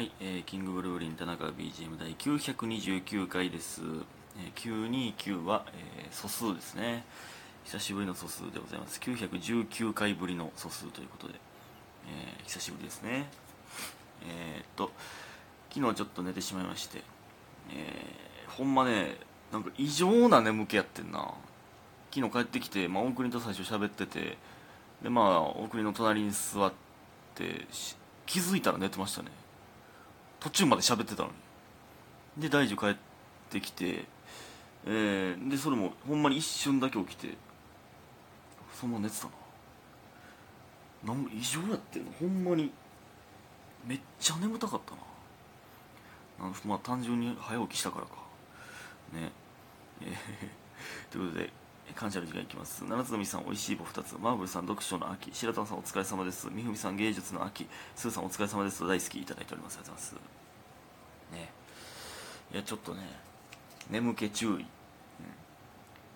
はい、えーキングブルーリン田中 BGM 第929回です、えー929は、えー素数ですね。久しぶりの素数でございます。919回ぶりの素数ということで、えー久しぶりですね。えーっと昨日ちょっと寝てしまいまして、えーほんまねなんか異常な眠気やってんな。昨日帰ってきて、まあ、大国と最初喋っててでまあ大国の隣に座って気づいたら寝てましたね。途中まで喋ってたのに。で大樹帰ってきて、えーでそれもほんまに一瞬だけ起きてそのまま寝てたな。なん異常やってんの。ほんまにめっちゃ眠たかったな。なんまあ単純に早起きしたからか。ね。えーということで感謝の時間いきます。七つのみさんおいしい棒2つ。マーブルさん読書の秋。白玉さんお疲れ様です。みふみさん芸術の秋。スーさんお疲れ様です。大好きいただいております。ありがとうございます。ね。いやちょっとね眠気注意、うん、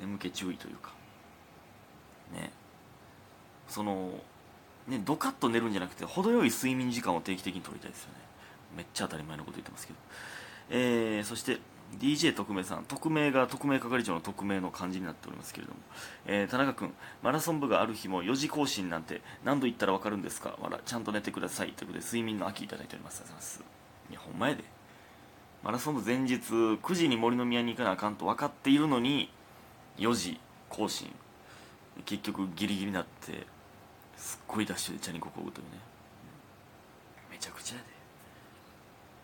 眠気注意というか。ね。そのねドカッと寝るんじゃなくて程よい睡眠時間を定期的に取りたいですよね。めっちゃ当たり前のこと言ってますけど。えー、そして DJ 特命さん匿名が特命係長の匿名の漢字になっておりますけれども、えー田中君マラソン部がある日も4時更新なんて何度言ったら分かるんですか？わらちゃんと寝てくださいということで睡眠の秋いただいております。いますいやほんまやで。マラソン部前日9時に森の宮に行かなあかんと分かっているのに4時更新。結局ギリギリになってすっごいダッシュでチャリンコこぐというね。めちゃくちゃやで。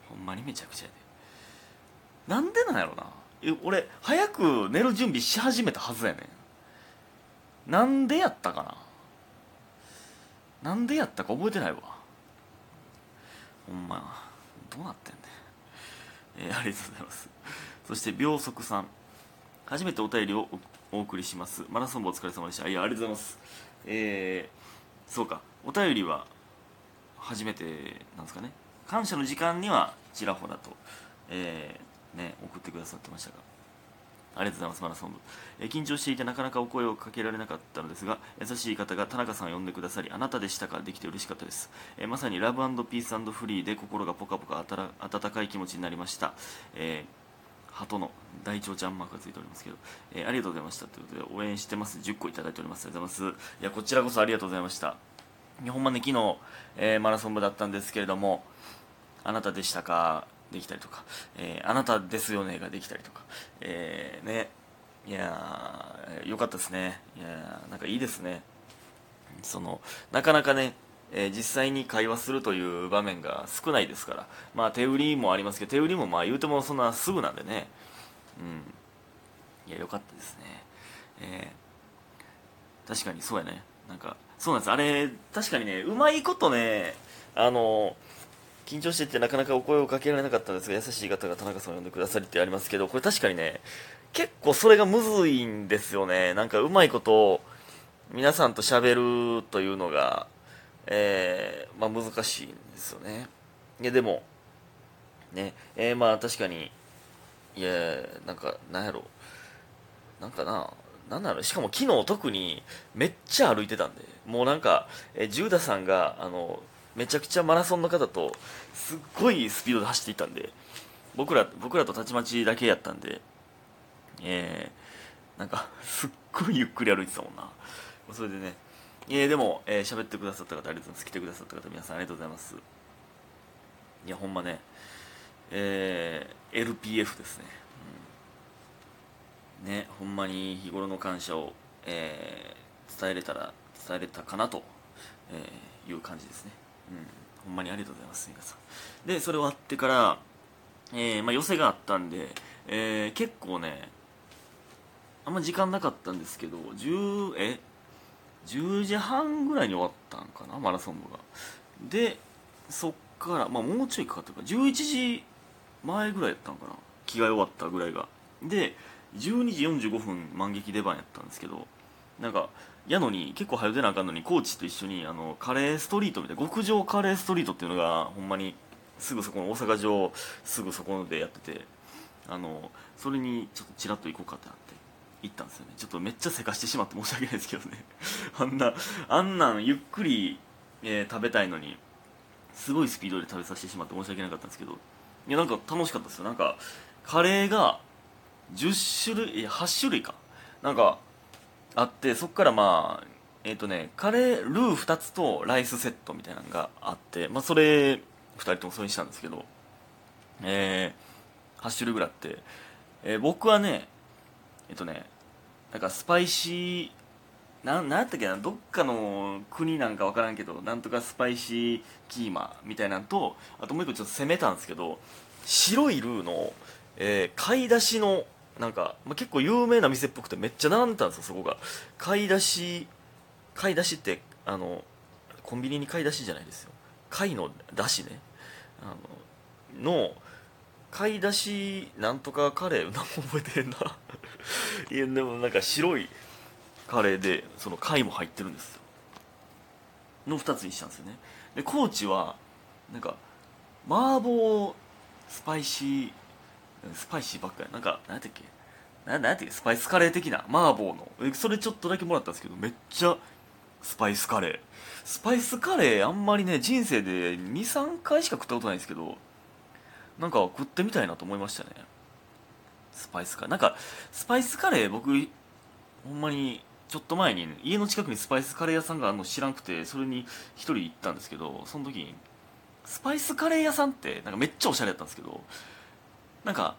ほんまにめちゃくちゃやで。なんでなんやろな。俺早く寝る準備し始めたはずやねん。なんでやったかな。なんでやったか覚えてないわ。ほんまどうなってんねえーありがとうございます。そして秒速さん。初めてお便りをおお送りします。マラソン部お疲れ様でした。いやありがとうございます。えー、そうか。お便りは初めてなんですかね。感謝の時間にはちらほらと、えーね、送ってくださってましたが。ありがとうございますマラソン部、え緊張していてなかなかお声をかけられなかったのですが優しい方が田中さんを呼んでくださりあなたでしたかできて嬉しかったです、えまさにラブピースフリーで心がポカポカ温かい気持ちになりました、えー鳩の大腸ちゃんマークがついておりますけど、えーありがとうございましたということで応援してます。10個いただいております。ありがとうございます。いやこちらこそありがとうございました。いやほんまね昨日、えーマラソン部だったんですけれどもあなたでしたかできたりとか、えーあなたですよねができたりとか、えーねいやーよかったですね。いやなんかいいですね。そのなかなかね、えー実際に会話するという場面が少ないですからまあ手売りもありますけど手売りもまあ言うてもそんなすぐなんでね。うん。いやよかったですね。えー確かにそうやね。なんかそうなんです。あれ確かにねうまいことねあの緊張しててなかなかお声をかけられなかったんですが優しい方が田中さんを呼んでくださりってありますけどこれ確かにね結構それがむずいんですよね。なんかうまいこと皆さんと喋るというのが、えーまあ、難しいんですよね。いやでもねえーまあ確かにいやなんかなんやろ。なんかななんだろうしかも昨日特にめっちゃ歩いてたんでもうなんか、えー、ジューダさんがあのめちゃくちゃマラソンの方とすっごいスピードで走っていたんで僕ら僕らとたちまちだけやったんでえー、なんかすっごいゆっくり歩いてたもんな。それでねえー、でも喋、えー、ってくださった方ありがとうございます。来てくださった方皆さんありがとうございます。いやほんまねえー、LPF ですね、うん。ねほんまに日頃の感謝を、えー伝えれたら伝えれたかなと、えーいう感じですね、うん、ほんまにありがとうございます皆さん。でそれ終わってから、えーまあ、寄せがあったんで、えー結構ねあんま時間なかったんですけど10え10時半ぐらいに終わったんかなマラソン部が。でそっから、まあ、もうちょいかかったか11時前ぐらいやったんかな。着替え終わったぐらいが。で12時45分満劇出番やったんですけどなんかやのに結構早出なあかんのにコーチと一緒にあのカレーストリートみたいな極上カレーストリートっていうのがほんまにすぐそこの大阪城すぐそこでやっててあのそれにちょっとちらっと行こうかってなって行ったんですよね。ちょっとめっちゃせかしてしまって申し訳ないですけどね。あんなあんなんゆっくり、えー食べたいのにすごいスピードで食べさせてしまって申し訳なかったんですけどいやなんか楽しかったですよ。なんかカレーが10種類いや8種類か。なんかあってそっからまあえっ、ー、とねカレールー2つとライスセットみたいなのがあってまあそれ2人ともそれにしたんですけどえー、8種類ぐらいあって、えー、僕はねえっ、とねなんかスパイシーななんやったっけなどっかの国なんか分からんけどなんとかスパイシーキーマみたいなんとあともう一個ちょっと攻めたんですけど白いルーの、えー、買い出しのなんか、まあ、結構有名な店っぽくてめっちゃ並んでたんですよそこが。買い出し買い出しってあのコンビニに買い出しじゃないですよ。貝の出しね。あのの買い出しなんとかカレー何も覚えてへんな。いやでもなんか白いカレーでその貝も入ってるんですよ。の2つにしたんですよね。で高知はなんか麻婆スパイシースパイシーばっかり。なんか何やったっけ？ななんやったっけスパイスカレー的な？麻婆の。それちょっとだけもらったんですけどめっちゃスパイスカレー。スパイスカレーあんまりね人生で23回しか食ったことないんですけどなんか食ってみたいなと思いましたね。スパイスカレー。なんかスパイスカレー僕ほんまにちょっと前に家の近くにスパイスカレー屋さんがあるの知らんくてそれに1人行ったんですけどその時にスパイスカレー屋さんってなんかめっちゃおしゃれやったんですけどなんか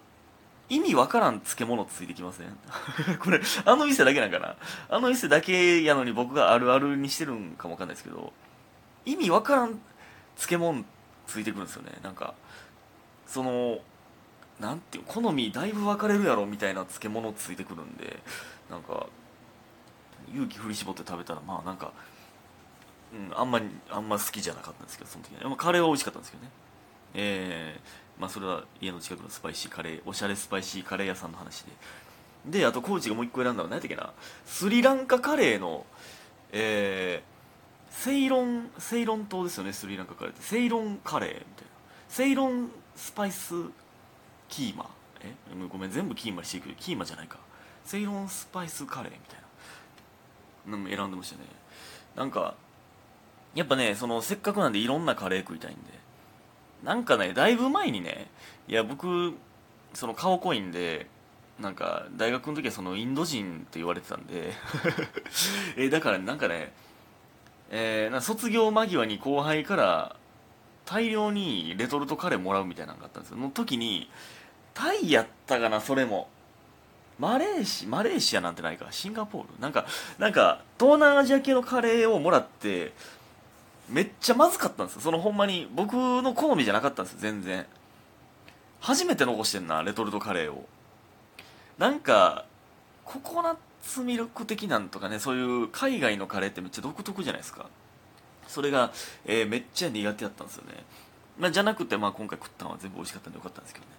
意味わからん漬物ついてきません？これあの店だけなんかな？あの店だけやのに僕があるあるにしてるんかもわかんないですけど意味わからん漬物ついてくるんですよね。なんかそのなんていう好みだいぶ分かれるやろみたいな漬物ついてくるんでなんか勇気振り絞って食べたらまあなんか、うん、あんまりあんま好きじゃなかったんですけどその時は、まあ、カレーは美味しかったんですけどね。えー、まあそれは家の近くのスパイシーカレーおしゃれスパイシーカレー屋さんの話で。であとコーチがもう一個選んだのは何やったっけなスリランカカレーのえー、セイロンセイロン島ですよねスリランカカレーって。セイロンカレーみたいな。セイロンスパイスキーマ。え？ごめん全部キーマしていくキーマじゃないか。セイロンスパイスカレーみたいな。のも選んでましたね。なんかやっぱねそのせっかくなんでいろんなカレー食いたいんで。なんかねだいぶ前にねいや僕その顔濃いんでなんか大学の時はそのインド人って言われてたんで えだからなんかね、えー、卒業間際に後輩から大量にレトルトカレーもらうみたいなのがあったんですよ。の時にタイやったかなそれも。マレーシマレーシアなんてないかシンガポール。なんかなんか東南アジア系のカレーをもらってめっちゃまずかったんですよ。そのほんまに僕の好みじゃなかったんですよ全然。初めて残してんなレトルトカレーを。なんかココナッツミルク的なんとかねそういう海外のカレーってめっちゃ独特じゃないですか。それが、えー、めっちゃ苦手だったんですよね、まあ、じゃなくて、まあ、今回食ったのは全部美味しかったんでよかったんですけどね。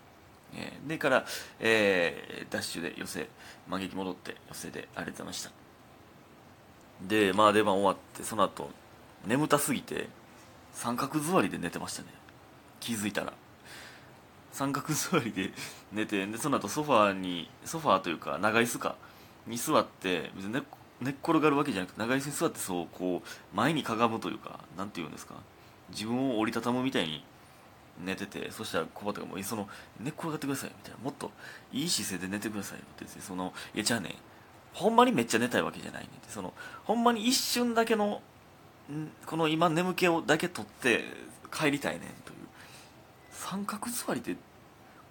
えー、でから、えー、ダッシュで寄せ間撃戻って寄せでありがとうございました。でまあ出番終わってその後眠たすぎて三角座りで寝てましたね。気づいたら。三角座りで 寝てでその後ソファーにソファーというか長椅子かに座って別に寝寝っ転がるわけじゃなくて長椅子に座ってそうこう前にかがむというか何て言うんですか。自分を折りたたむみたいに寝ててそしたら小畑がもうその寝っ転がってくださいみたいな。もっといい姿勢で寝てくださいよってそのいやじゃあねほんまにめっちゃ寝たいわけじゃないねって。そのほんまに一瞬だけのこの今眠気をだけ取って帰りたいねんという。三角座りって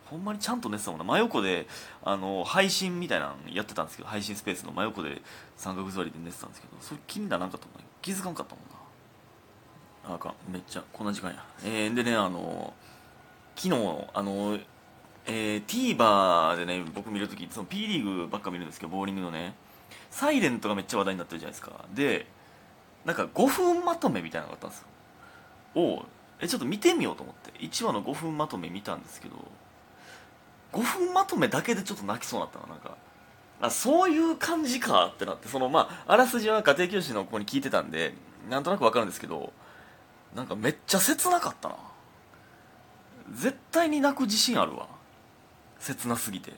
ほんまにちゃんと寝てたもんな。真横であの配信みたいなのやってたんですけど配信スペースの真横で三角座りで寝てたんですけどそれ気にならんかったもんな気づかんかったもんな。あかん。めっちゃこんな時間や。えー、でねあの昨日あのえー、TVer でね僕見るときその P リーグばっか見るんですけどボーリングのねサイレントがめっちゃ話題になってるじゃないですか。でなんか5分まとめみたいなのがあったんですよ。をえちょっと見てみようと思って。1話の5分まとめ見たんですけど5分まとめだけでちょっと泣きそうになったのなんか。あそういう感じかってなってそのまああらすじは家庭教師の子に聞いてたんでなんとなく分かるんですけどなんかめっちゃ切なかったな。絶対に泣く自信あるわ。切なすぎて。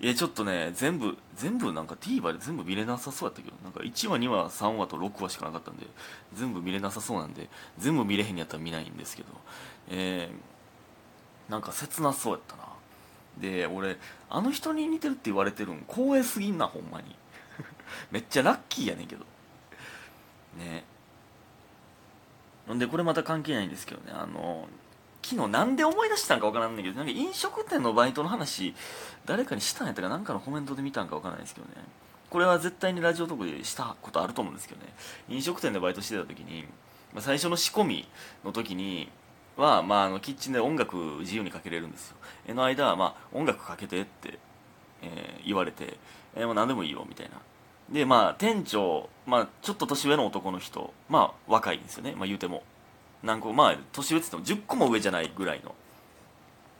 いやちょっとね全部全部なんか TVer で全部見れなさそうやったけどなんか1話2話3話と6話しかなかったんで全部見れなさそうなんで全部見れへんやったら見ないんですけどえー、なんか切なそうやったな。で俺あの人に似てるって言われてるん光栄すぎんなほんまに。めっちゃラッキーやねんけど。ね。んでこれまた関係ないんですけどねあの昨日なんで思い出したんかわからんねんけどなんか飲食店のバイトの話誰かにしたんやったかなんかのコメントで見たんかわからないですけどね。これは絶対にラジオトークでしたことあると思うんですけどね。飲食店でバイトしてた時に、まあ、最初の仕込みの時には、まあ、あのキッチンで音楽自由にかけれるんですよ。えの間は、まあ、音楽かけてって、えー、言われて、えー、もう何でもいいよみたいな。でまあ店長、まあ、ちょっと年上の男の人まあ若いんですよね、まあ、言うても。何個まあ年上って言っても10個も上じゃないぐらいの、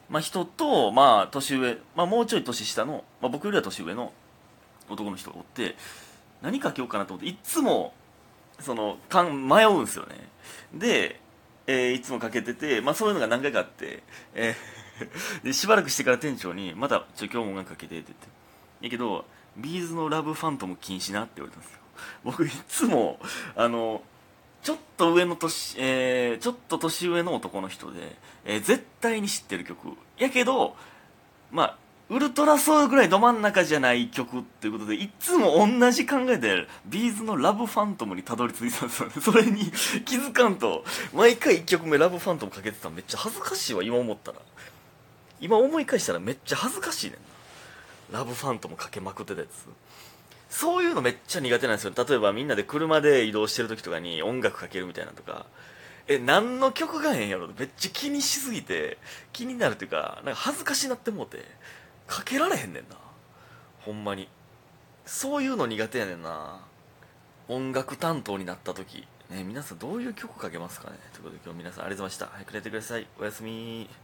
まあ、人と、まあ、年上、まあ、もうちょい年下の、まあ、僕よりは年上の男の人がおって何かけようかなと思っていつもそのかん迷うんですよね。で、えー、いつもかけてて、まあ、そういうのが何回かあって、えー でしばらくしてから店長に「またちょ今日も音楽かけて」って言って。やけど B'z のラブファントム禁止なって言われたんですよ。僕いつもあのちょっと上の年、えー、ちょっと年上の男の人で、えー、絶対に知ってる曲。やけどまあウルトラソウルぐらいど真ん中じゃない曲っていうことでいつも同じ考えで B'z のラブファントムにたどり着いたんですよね。それに気づかんと毎回1曲目ラブファントムかけてたのめっちゃ恥ずかしいわ今思ったら。今思い返したらめっちゃ恥ずかしいねんな。ラブファントムかけまくってたやつ。そういうのめっちゃ苦手なんですよ。例えばみんなで車で移動してる時とかに音楽かけるみたいなとか。え何の曲がええんやろ？めっちゃ気にしすぎて気になるっていうかなんか恥ずかしなってもうてかけられへんねんな。ほんまに。そういうの苦手やねんな。音楽担当になった時。ね皆さんどういう曲かけますかね？ということで今日皆さんありがとうございました。早く寝てください。おやすみ。